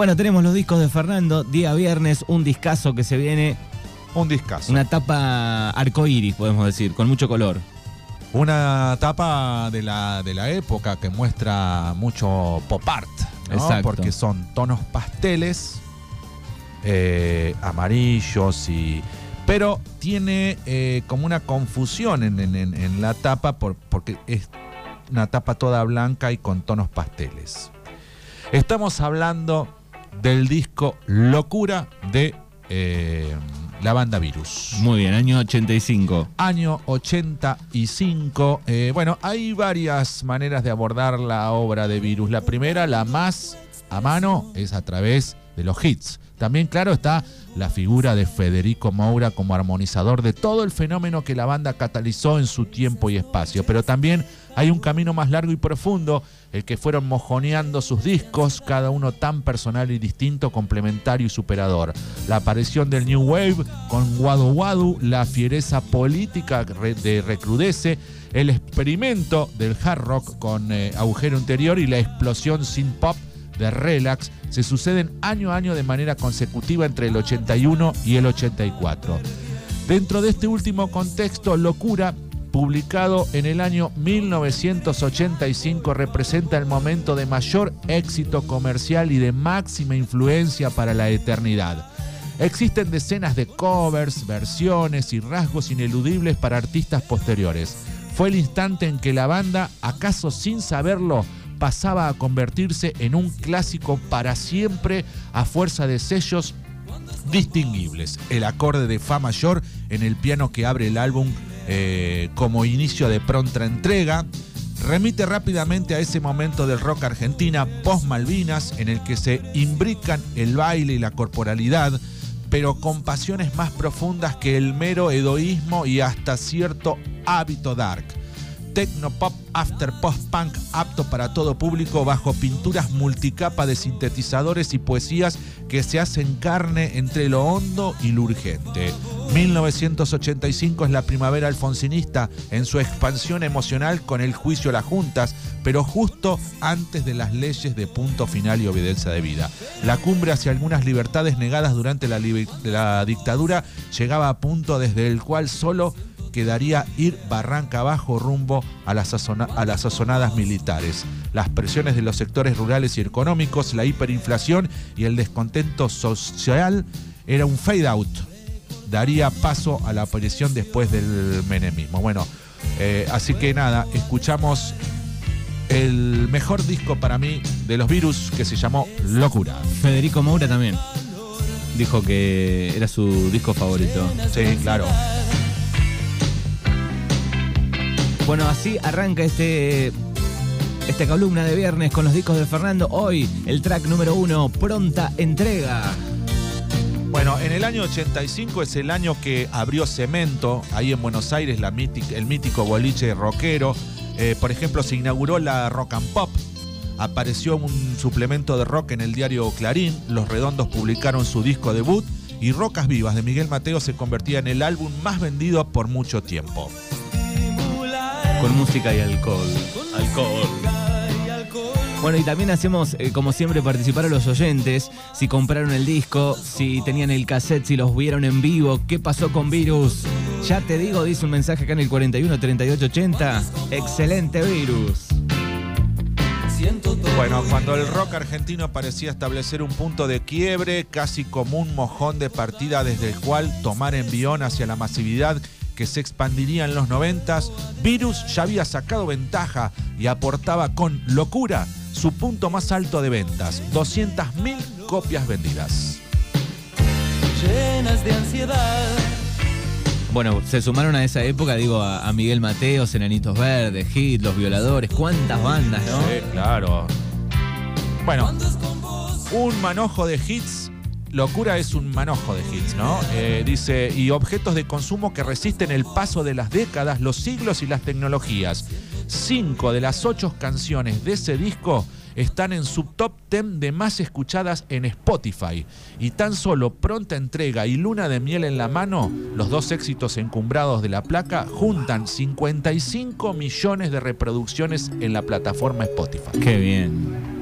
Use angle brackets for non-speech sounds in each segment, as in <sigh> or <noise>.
Bueno, tenemos los discos de Fernando, día viernes, un discazo que se viene, Un discazo. una tapa arcoíris, podemos decir, con mucho color. Una tapa de la, de la época que muestra mucho pop art, ¿no? Exacto. Porque son tonos pasteles, eh, amarillos y. Pero tiene eh, como una confusión en, en- en- en la tapa por- porque es una tapa toda blanca y con tonos pasteles. Estamos hablando del disco Locura de eh, la banda Virus. Muy bien, año 85. Año 85. Eh, bueno, hay varias maneras de abordar la obra de Virus. La primera, la más a mano, es a través de los hits. También, claro, está la figura de Federico Moura como armonizador de todo el fenómeno que la banda catalizó en su tiempo y espacio. Pero también hay un camino más largo y profundo, el que fueron mojoneando sus discos, cada uno tan personal y distinto, complementario y superador. La aparición del New Wave con Wadu Wadu, la fiereza política de Recrudece, el experimento del hard rock con eh, agujero interior y la explosión sin pop de Relax se suceden año a año de manera consecutiva entre el 81 y el 84. Dentro de este último contexto, Locura, publicado en el año 1985, representa el momento de mayor éxito comercial y de máxima influencia para la eternidad. Existen decenas de covers, versiones y rasgos ineludibles para artistas posteriores. Fue el instante en que la banda, acaso sin saberlo, pasaba a convertirse en un clásico para siempre a fuerza de sellos distinguibles. El acorde de Fa mayor en el piano que abre el álbum eh, como inicio de pronta entrega. Remite rápidamente a ese momento del rock argentina post Malvinas en el que se imbrican el baile y la corporalidad, pero con pasiones más profundas que el mero egoísmo y hasta cierto hábito dark. Tecno pop after post punk apto para todo público bajo pinturas multicapa de sintetizadores y poesías que se hacen carne entre lo hondo y lo urgente. 1985 es la primavera alfonsinista en su expansión emocional con el juicio a las juntas, pero justo antes de las leyes de punto final y obediencia de vida. La cumbre hacia algunas libertades negadas durante la, la dictadura llegaba a punto desde el cual solo quedaría ir barranca abajo rumbo a las, sazona- a las sazonadas militares. Las presiones de los sectores rurales y económicos, la hiperinflación y el descontento social era un fade out. Daría paso a la aparición después del menemismo. Bueno, eh, así que nada, escuchamos el mejor disco para mí de los virus que se llamó Locura. Federico Moura también. Dijo que era su disco favorito. Sí, claro. Bueno, así arranca este esta columna de viernes con los discos de Fernando. Hoy el track número uno, pronta entrega. Bueno, en el año 85 es el año que abrió Cemento, ahí en Buenos Aires, la el mítico boliche rockero. Eh, por ejemplo, se inauguró la Rock and Pop. Apareció un suplemento de rock en el diario Clarín. Los Redondos publicaron su disco debut. Y Rocas Vivas de Miguel Mateo se convertía en el álbum más vendido por mucho tiempo. Con música y alcohol. Alcohol. Bueno, y también hacemos, eh, como siempre, participar a los oyentes. Si compraron el disco, si tenían el cassette, si los vieron en vivo, qué pasó con Virus. Ya te digo, dice un mensaje acá en el 41 38 80. Excelente Virus. Bueno, cuando el rock argentino parecía establecer un punto de quiebre, casi como un mojón de partida desde el cual tomar envión hacia la masividad que se expandiría en los noventas, Virus ya había sacado ventaja y aportaba con locura su punto más alto de ventas, 200.000 copias vendidas. llenas de ansiedad. Bueno, se sumaron a esa época, digo, a, a Miguel Mateos, Enanitos Verdes, Hit, Los Violadores, cuántas bandas, ¿no? Sí, claro. Bueno, un manojo de hits. Locura es un manojo de hits, ¿no? Eh, dice, y objetos de consumo que resisten el paso de las décadas, los siglos y las tecnologías. Cinco de las ocho canciones de ese disco están en su top 10 de más escuchadas en Spotify. Y tan solo Pronta Entrega y Luna de Miel en la mano, los dos éxitos encumbrados de la placa, juntan 55 millones de reproducciones en la plataforma Spotify. Qué bien.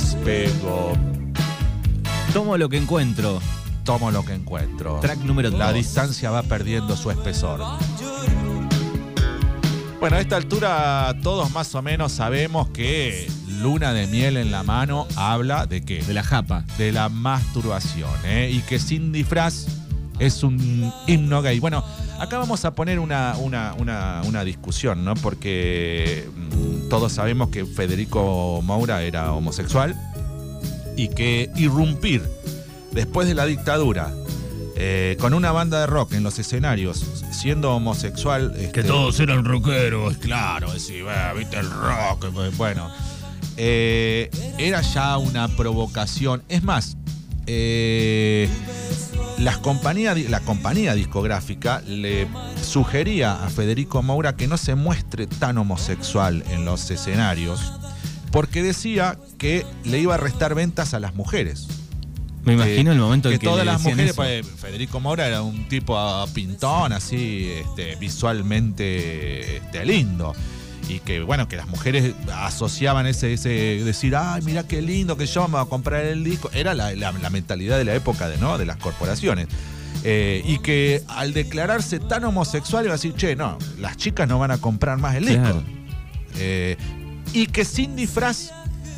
Ya despegó. Tomo lo que encuentro. Tomo lo que encuentro. Track número La dos. distancia va perdiendo su espesor. Bueno, a esta altura todos más o menos sabemos que Luna de miel en la mano habla de qué? De la japa. de la masturbación, ¿eh? y que sin disfraz es un himno gay. Bueno, acá vamos a poner una, una, una, una discusión, ¿no? Porque mm, todos sabemos que Federico Moura era homosexual y que irrumpir después de la dictadura eh, con una banda de rock en los escenarios, siendo homosexual... este, eran rockeros. Claro, decir, "Bah, viste el rock. pues, Bueno, eh, era ya una provocación. Es más, eh, las la compañía discográfica le sugería a Federico Moura que no se muestre tan homosexual en los escenarios, porque decía que le iba a restar ventas a las mujeres. Me imagino el momento que en que todas le las mujeres, pues, Federico Moura era un tipo pintón, así, este, visualmente este, lindo. Y que, bueno, que las mujeres asociaban ese, ese decir, ay, mira qué lindo que yo me voy a comprar el disco. Era la, la- la mentalidad de la época de, ¿no? de las corporaciones. Eh, y que al declararse tan homosexual iba a decir, che, no, las chicas no van a comprar más el disco. Claro. Eh, y que sin disfraz,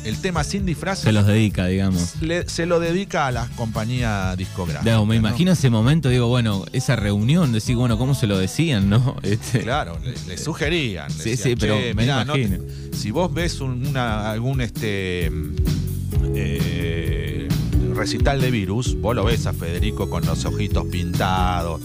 el tema sin disfraz, Se los dedica, digamos. le- se lo dedica a las compañías discográficas. Digo, me ¿no? imagino ese momento, digo, bueno, esa reunión, decir, bueno, ¿cómo se lo decían, no? <laughs> Este, Claro, le, le sugerían. le Sí, decían, sí, pero "Che, me mirá, no te- si vos ves un- una, algún este eh, recital de virus, vos lo ves a Federico con los ojitos pintados,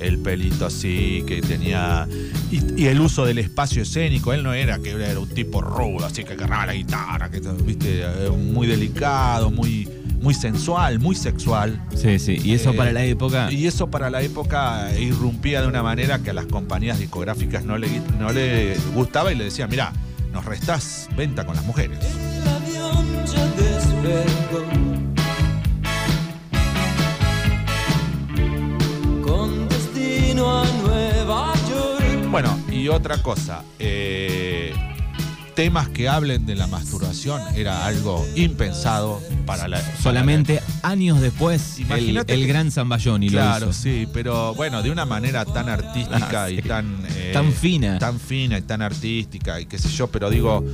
el pelito así, que tenía. Y, y el uso del espacio escénico. Él no era que era un tipo rudo, así que agarraba la guitarra, que viste, Eh, muy delicado, muy, muy sensual, muy sexual. Sí, sí. Y eso Eh, para la época. Y eso para la época irrumpía de una manera que a las compañías discográficas no le, no le gustaba y le decían, mira, nos restás venta con las mujeres. El avión ya despegó Bueno, y otra cosa, eh, temas que hablen de la masturbación era algo impensado para la... para Solamente años después, el, Imagínate el que- gran Zambayoni la- Claro, lo hizo. sí, pero bueno, de una manera tan artística Ah, y sí. tan... eh, Tan fina. tan fina y tan artística y qué sé yo, pero digo,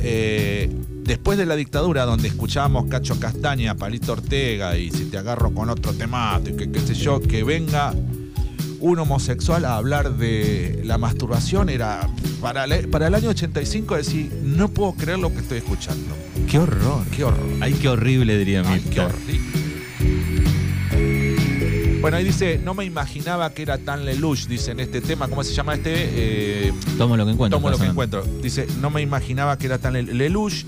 eh, después de la dictadura donde escuchábamos Cacho Castaña, Palito Ortega y si te agarro con otro temato y qué sé yo, que venga un homosexual a hablar de la masturbación era para, la- para el año 85 decir, no puedo creer lo que estoy escuchando. Qué horror. Qué horror. Ay, qué horrible, diría Ay, Mirta. qué horrible. Bueno, ahí dice, no me imaginaba que era tan lelouch, dice en este tema, ¿cómo se llama este? Eh, Tomo lo que encuentro. Tomo lo que encuentro. Dice, no me imaginaba que era tan... Lel- Lelouch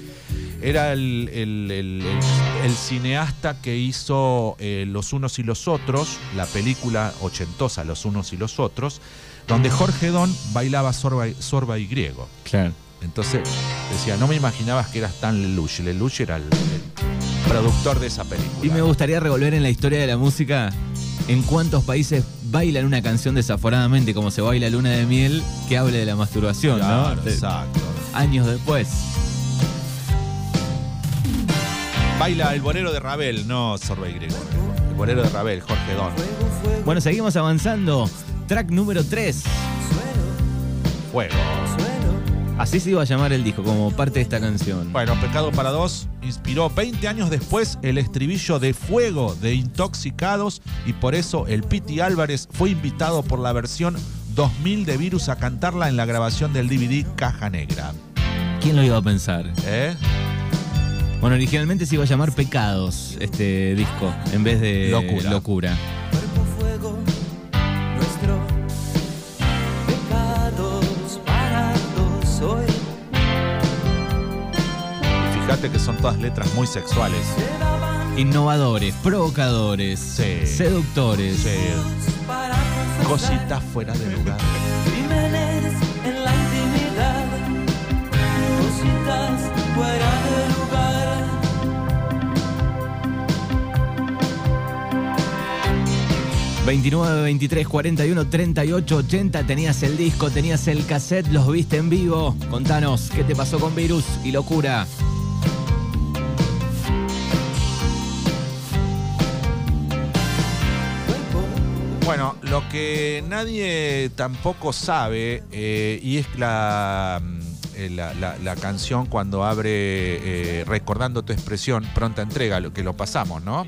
era el, el- el- el- el cineasta que hizo eh, Los unos y los otros, la película ochentosa Los unos y los otros, donde Jorge Don bailaba sorba, y- sorba y griego. Claro. Entonces decía, no me imaginabas que eras tan Lelouch. Lelouch era el, productor de esa película. Y me gustaría revolver en la historia de la música en cuántos países bailan una canción desaforadamente como se baila Luna de Miel que hable de la masturbación, Claro, ¿no? Exacto. Años después. Baila el bolero de Ravel, no sorba y griego. El bolero de Ravel, Jorge Don. Bueno, seguimos avanzando. Track número 3. Fuego. Así se iba a llamar el disco, como parte de esta canción. Bueno, Pecado para Dos inspiró 20 años después el estribillo de Fuego de Intoxicados y por eso el Piti Álvarez fue invitado por la versión 2000 de Virus a cantarla en la grabación del DVD Caja Negra. ¿Quién lo iba a pensar? ¿Eh? Bueno, originalmente se iba a llamar Pecados este disco, en vez de Locura. Locura. Cuerpo fuego, nuestro pecados parados hoy. Y fíjate que son todas letras muy sexuales. Innovadores, provocadores, Sí. seductores. Sí, cositas fuera de lugar. crímenes 29, 23, 41, 38, 80. Tenías el disco, tenías el cassette, los viste en vivo. Contanos, ¿qué te pasó con Virus y Locura? Bueno, lo que nadie tampoco sabe, eh, y es mm, eh, la, la, canción cuando abre eh, Recordando tu expresión, pronta entrega, lo que lo pasamos, ¿no?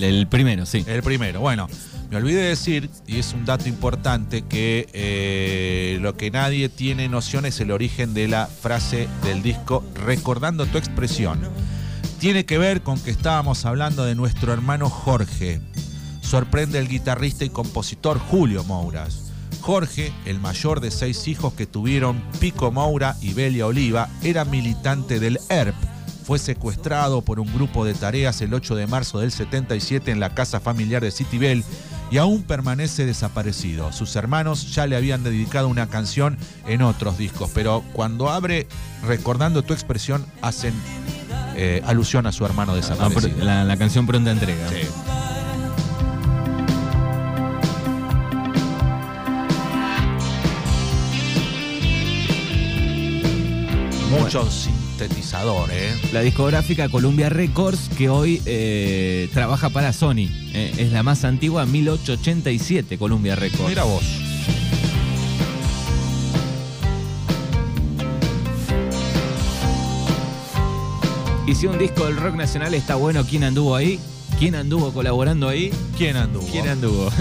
El primero, sí. El primero, bueno me olvidé de decir, y es un dato importante, que eh, lo que nadie tiene noción es el origen de la frase del disco Recordando tu expresión. Tiene que ver con que estábamos hablando de nuestro hermano Jorge. Sorprende el guitarrista y compositor Julio Mouras. Jorge, el mayor de seis hijos que tuvieron Pico Moura y Belia Oliva, era militante del ERP. Fue secuestrado por un grupo de tareas el 8 de marzo del 77 en la casa familiar de Citibel y aún permanece desaparecido. Sus hermanos ya le habían dedicado una canción en otros discos, pero cuando abre Recordando tu expresión hacen eh, alusión a su hermano Ah, desaparecido. pr- la, la canción pronta entrega. Sí. Mucho sintetizador, ¿eh? La discográfica Columbia Records, que hoy eh, trabaja para Sony. eh, es la más antigua, 1887, Columbia Records. Mira vos. Y si un disco del rock nacional está bueno, ¿quién anduvo ahí? ¿Quién anduvo colaborando ahí? ¿Quién anduvo? ¿Quién anduvo? <laughs>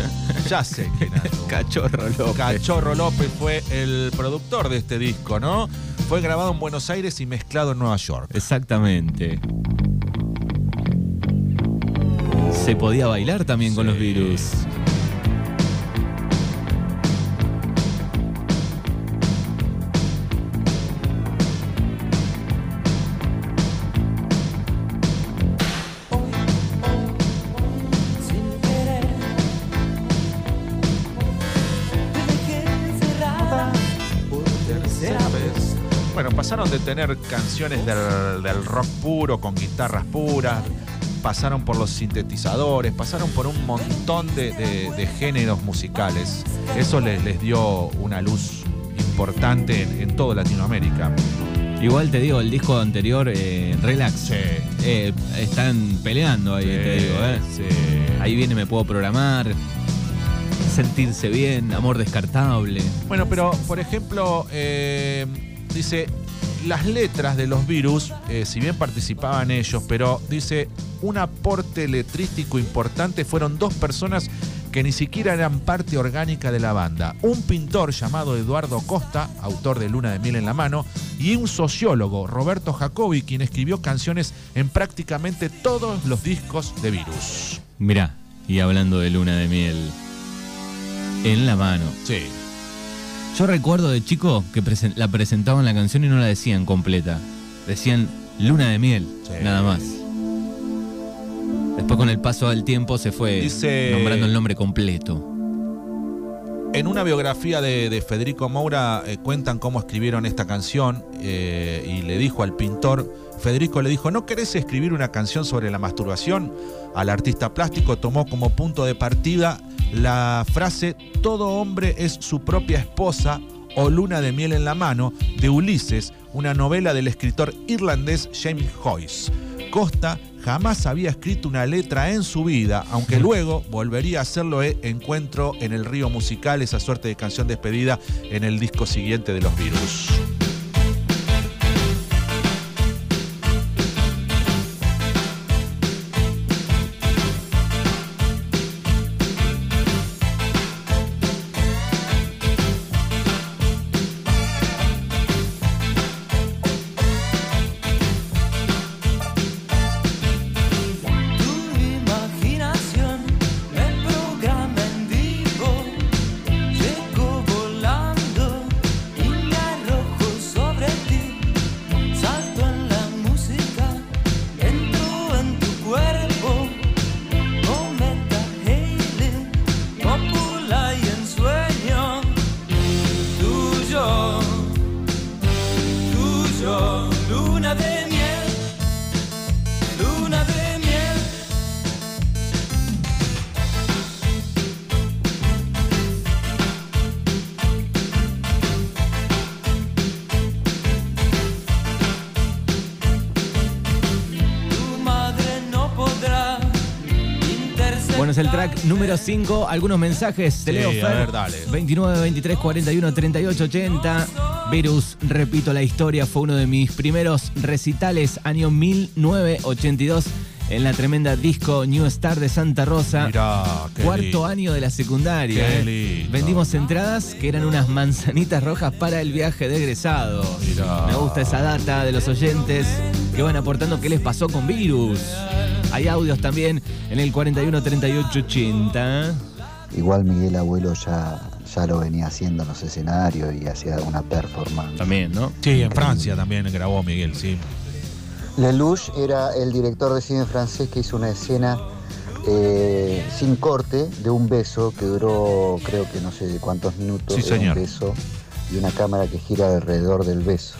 Ya sé quién anduvo. <laughs> Cachorro López. Cachorro López fue el productor de este disco, ¿no? Fue grabado en Buenos Aires y mezclado en Nueva York. Exactamente. Se podía bailar también con los virus. Tener canciones del, del rock puro, con guitarras puras, pasaron por los sintetizadores, pasaron por un montón de, de- de géneros musicales. Eso les, les dio una luz importante en, en toda Latinoamérica. Igual te digo, el disco anterior, eh, Relax, eh, están peleando ahí, te digo. eh. Sí. Ahí viene Me Puedo Programar, Sentirse Bien, Amor Descartable. Bueno, pero por ejemplo, eh, dice, las letras de los virus, eh, si bien participaban ellos, pero dice, un aporte letrístico importante fueron dos personas que ni siquiera eran parte orgánica de la banda. Un pintor llamado Eduardo Costa, autor de Luna de Miel en la mano, y un sociólogo, Roberto Jacobi, quien escribió canciones en prácticamente todos los discos de Virus. Mirá, y hablando de Luna de Miel, en la mano. Sí. Yo recuerdo de chico que presen- la presentaban la canción y no la decían completa. Decían Luna de Miel, Sí. nada más. Después con el paso del tiempo se fue Dice- nombrando el nombre completo. En una biografía de, de Federico Moura eh, cuentan cómo escribieron esta canción eh, y le dijo al pintor, Federico le dijo, ¿no querés escribir una canción sobre la masturbación? Al artista plástico tomó como punto de partida la frase, todo hombre es su propia esposa o luna de miel en la mano de Ulises, una novela del escritor irlandés James Joyce. Costa jamás había escrito una letra en su vida, aunque luego volvería a hacerlo en Encuentro en el Río Musical, esa suerte de canción despedida en el disco siguiente de los Virus. Número 5. Algunos mensajes. Te Sí, leo, a Fer. ver, dale. 29, 23, 41, 38, 80. Virus, repito la historia, fue uno de mis primeros recitales, año 1982, en la tremenda disco New Star de Santa Rosa. Mirá, Cuarto lindo. año de la secundaria. Eh. Vendimos entradas que eran unas manzanitas rojas para el viaje de egresados. Mirá. Me gusta esa data de los oyentes que van aportando qué les pasó con Virus. Hay audios también en el 41 38 80. Igual Miguel Abuelo ya, ya lo venía haciendo en los escenarios y hacía una performance. También, ¿no? Sí, en Francia también grabó Miguel, sí. Lelouch era el director de cine francés que hizo una escena eh, sin corte de un beso que duró creo que no sé cuántos minutos. Sí, señor. Un beso y una cámara que gira alrededor del beso.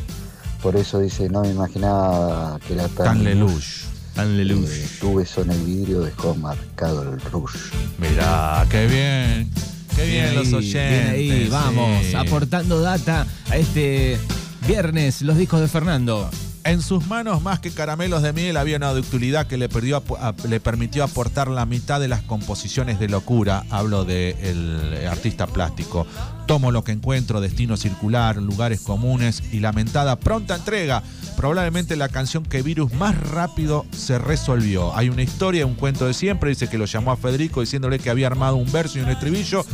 Por eso dice, no me imaginaba que era tan, Tan Lelouch. Eh, tu beso en el vidrio dejó marcado el rouge. Mirá, qué bien. Qué bien, los oyentes. bien ahí, vamos, sí. aportando data a este viernes, los discos de Fernando. En sus manos, más que caramelos de miel, había una ductilidad que le, perdió apo- a- le permitió aportar la mitad de las composiciones de locura. Hablo del artista plástico. Tomo lo que encuentro, destino circular, lugares comunes y lamentada pronta entrega. Probablemente la canción que Virus más rápido se resolvió. Hay una historia, un cuento de siempre. Dice que lo llamó a Federico diciéndole que había armado un verso y un estribillo.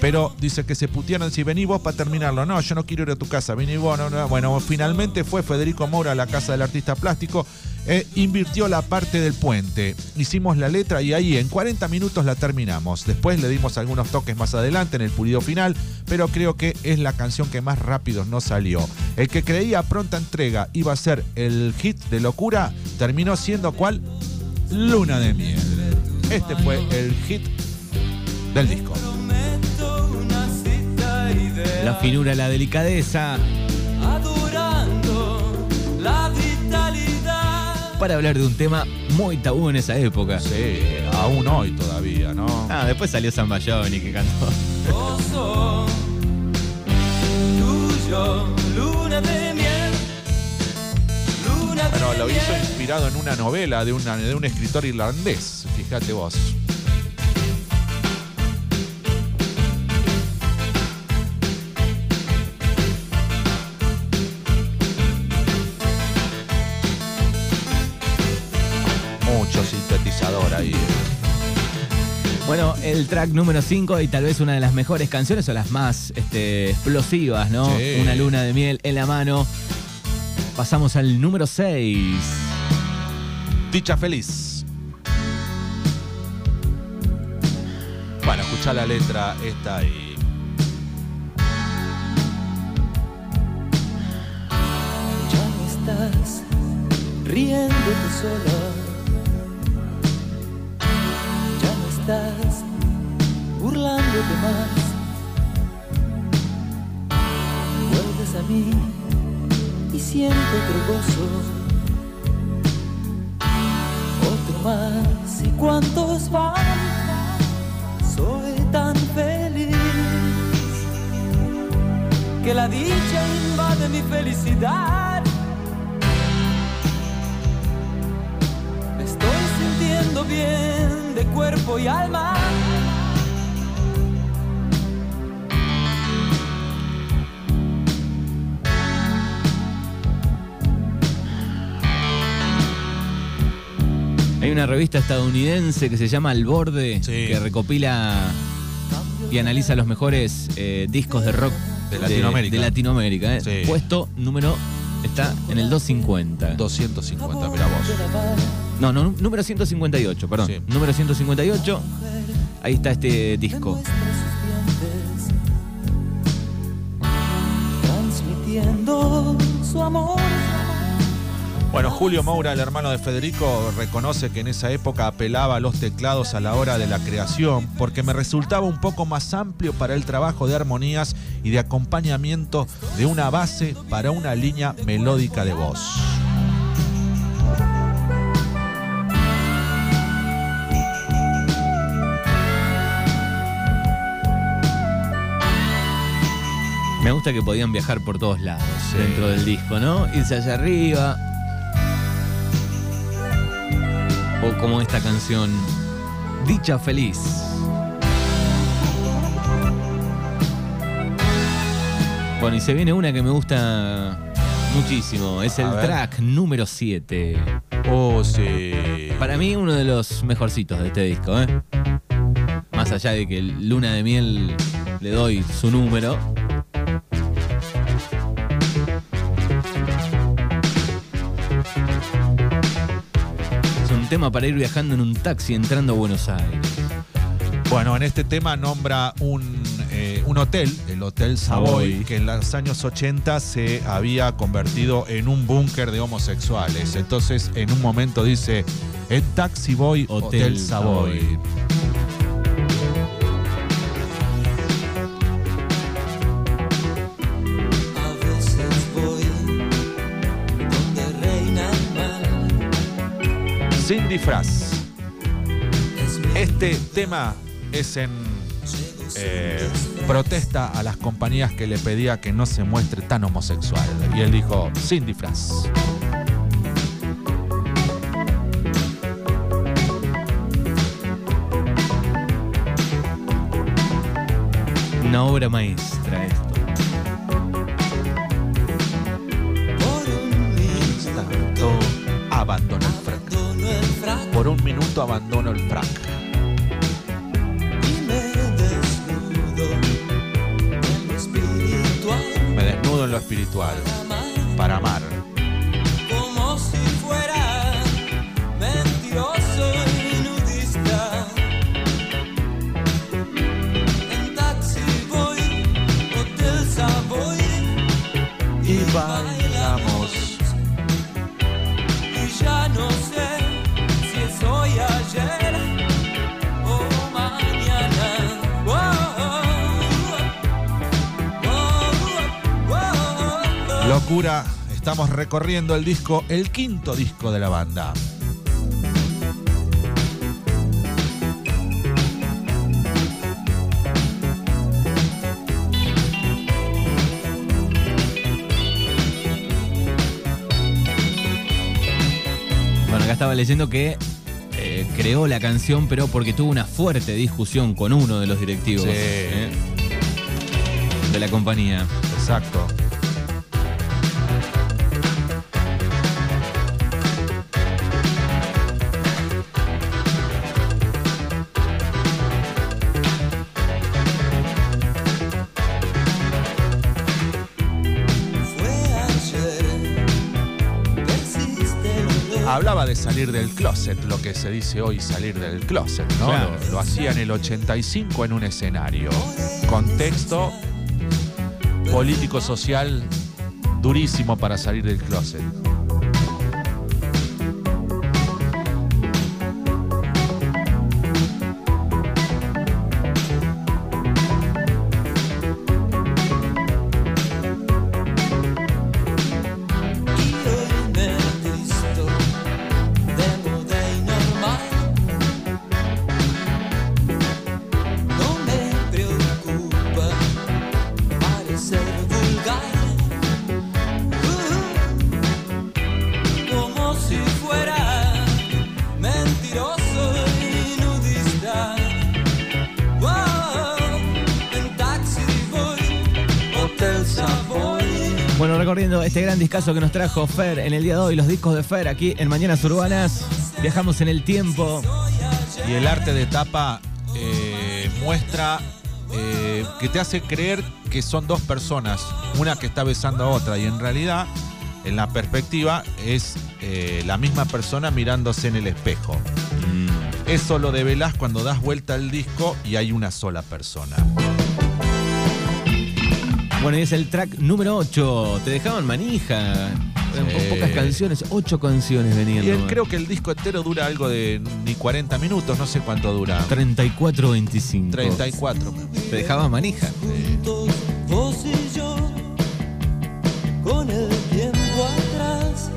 Pero dice que se putearon si vení vos para terminarlo. No, yo no quiero ir a tu casa, vení vos. No, no. Bueno, finalmente fue Federico Moura a la casa del artista plástico. E invirtió la parte del puente. Hicimos la letra y ahí en 40 minutos la terminamos. Después le dimos algunos toques más adelante en el pulido final, pero creo que es la canción que más rápido nos salió. El que creía pronta entrega iba a ser el hit de locura, terminó siendo cuál? Luna de miel. Este fue el hit del disco. La finura, la delicadeza. Para hablar de un tema muy tabú en esa época. Sí, aún hoy todavía, ¿no? Ah, después salió San Bayoni que cantó. Tuyo, luna de miel. Luna de Bueno, lo miel. hizo inspirado en una novela de, una- de un escritor irlandés, fíjate vos. Sintetizador ahí. Bueno, el track número 5 y tal vez una de las mejores canciones o las más este, explosivas, ¿no? Sí. Una luna de miel en la mano. Pasamos al número 6. Dicha feliz. Bueno, escucha la letra esta ahí. Ya no estás riéndote sola. Estás burlándote más. Vuelves a mí y siento otro gozo. Otro más y cuántos van. Soy tan feliz que la dicha invade mi felicidad. Cuerpo y alma. Hay una revista estadounidense que se llama Al Borde, Sí. que recopila y analiza los mejores eh, discos de rock De Latinoamérica. de Latinoamérica, ¿eh? Sí. Puesto número está en el 250. 250, mira vos. No, no, número 158, perdón. Sí. Número 158. Ahí está este disco. Transmitiendo su amor. Bueno, Julio Moura, el hermano de Federico, reconoce que en esa época apelaba a los teclados a la hora de la creación porque me resultaba un poco más amplio para el trabajo de armonías y de acompañamiento de una base para una línea melódica de voz. Me gusta que podían viajar por todos lados Sí. dentro del disco, ¿no? Irse allá arriba. O como esta canción. Dicha Feliz. Bueno, y se viene una que me gusta muchísimo. Es el track número 7. Oh, sí. Para mí, uno de los mejorcitos de este disco, ¿eh? Más allá de que Luna de Miel le doy su número. Tema para ir viajando en un taxi entrando a Buenos Aires. Bueno, en este tema nombra un, eh, un hotel, el Hotel Savoy, Savoy. que en los años 80 se había convertido en un búnker de homosexuales. Entonces, en un momento dice, en Taxi Boy, Hotel, Hotel Savoy. Savoy. Sin disfraz. Este tema es en eh, protesta a las compañías que le pedía que no se muestre tan homosexual. Y él dijo, sin disfraz. Una obra maestra esto. por un minuto Por un minuto abandono el frac. me desnudo en lo espiritual para amar. Locura. Estamos recorriendo el disco, el quinto disco de la banda. Bueno, acá estaba leyendo que eh, creó la canción, pero porque tuvo una fuerte discusión con uno de los directivos Sí. ¿eh? de la compañía. Exacto. Salir del closet, lo que se dice hoy salir del closet, ¿no? Claro. Lo, lo hacía en el 85 en un escenario. Contexto político-social durísimo para salir del closet. Discazo que nos trajo Fer en el día de hoy, los discos de Fer aquí en Mañanas Urbanas. Viajamos en el tiempo. Y el arte de tapa eh, muestra eh, que te hace creer que son dos personas, una que está besando a otra, y en realidad, en la perspectiva, es eh, la misma persona mirándose en el espejo. Eso lo develás cuando das vuelta al disco y hay una sola persona. Bueno, y es el track número 8. Te dejaban manija. Sí. pocas canciones, ocho canciones venían. Y creo que el disco entero dura algo de ni 40 minutos, no sé cuánto dura. 34-25. 34. Te dejaba manija. juntos, vos y yo, con el tiempo atrás,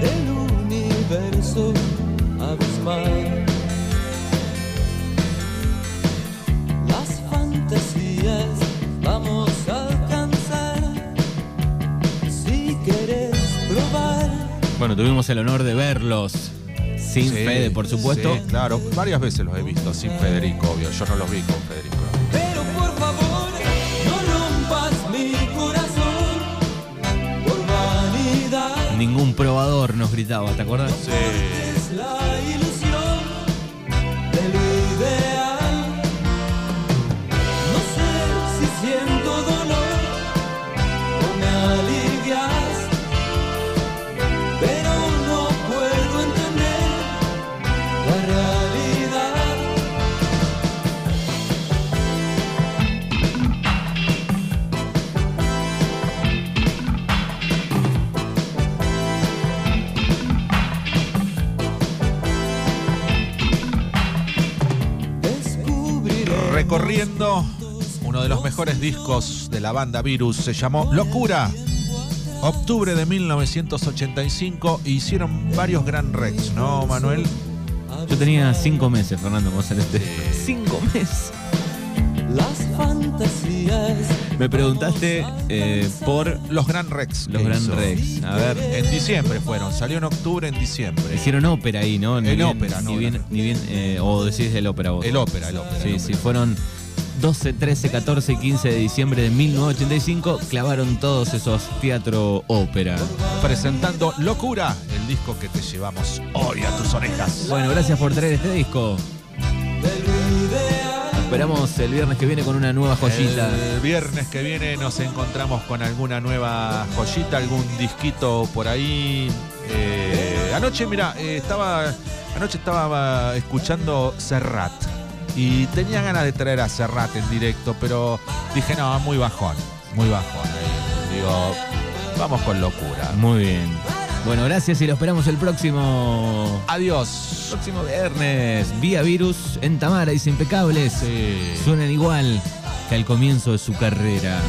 el universo Bueno, tuvimos el honor de verlos Sin Fede, por supuesto. Sí, claro, varias veces los he visto sin Federico, obvio. Yo no los vi con Federico. Pero por favor, no rompas mi corazón por vanidad. Ningún probador nos gritaba, ¿te acuerdas? Sí. Recorriendo uno de los mejores discos de la banda Virus, se llamó Locura. Octubre de 1985 e hicieron varios Gran Rex, ¿no, Manuel? Yo tenía cinco meses, Fernando, hacer este. <laughs> Cinco meses. Las fantasías. Me preguntaste eh, por Los Gran Rex. los Gran hizo. Rex. A ver, En diciembre fueron, salió en octubre, en diciembre. hicieron ópera ahí, ¿no? En ópera, ni no, bien, no. ni bien, eh, o decís el ópera vos. El ópera, el ópera. Sí, el sí, ópera. fueron 12, 13, 14 y 15 de diciembre de 1985. Clavaron todos esos teatro ópera. Presentando Locura, el disco que te llevamos hoy a tus orejas. Bueno, gracias por traer este disco. Esperamos el viernes que viene con una nueva joyita. El viernes que viene nos encontramos con alguna nueva joyita, algún disquito por ahí. Eh, anoche, mira, eh, estaba, anoche estaba escuchando Serrat y tenía ganas de traer a Serrat en directo, pero dije no, muy bajón, muy bajón. Ahí. Digo, vamos con locura. Muy bien. Bueno, gracias y lo esperamos el próximo Adiós. próximo viernes. Vía Virus en Tamara, dice impecables. Sí. Suenan igual que al comienzo de su carrera.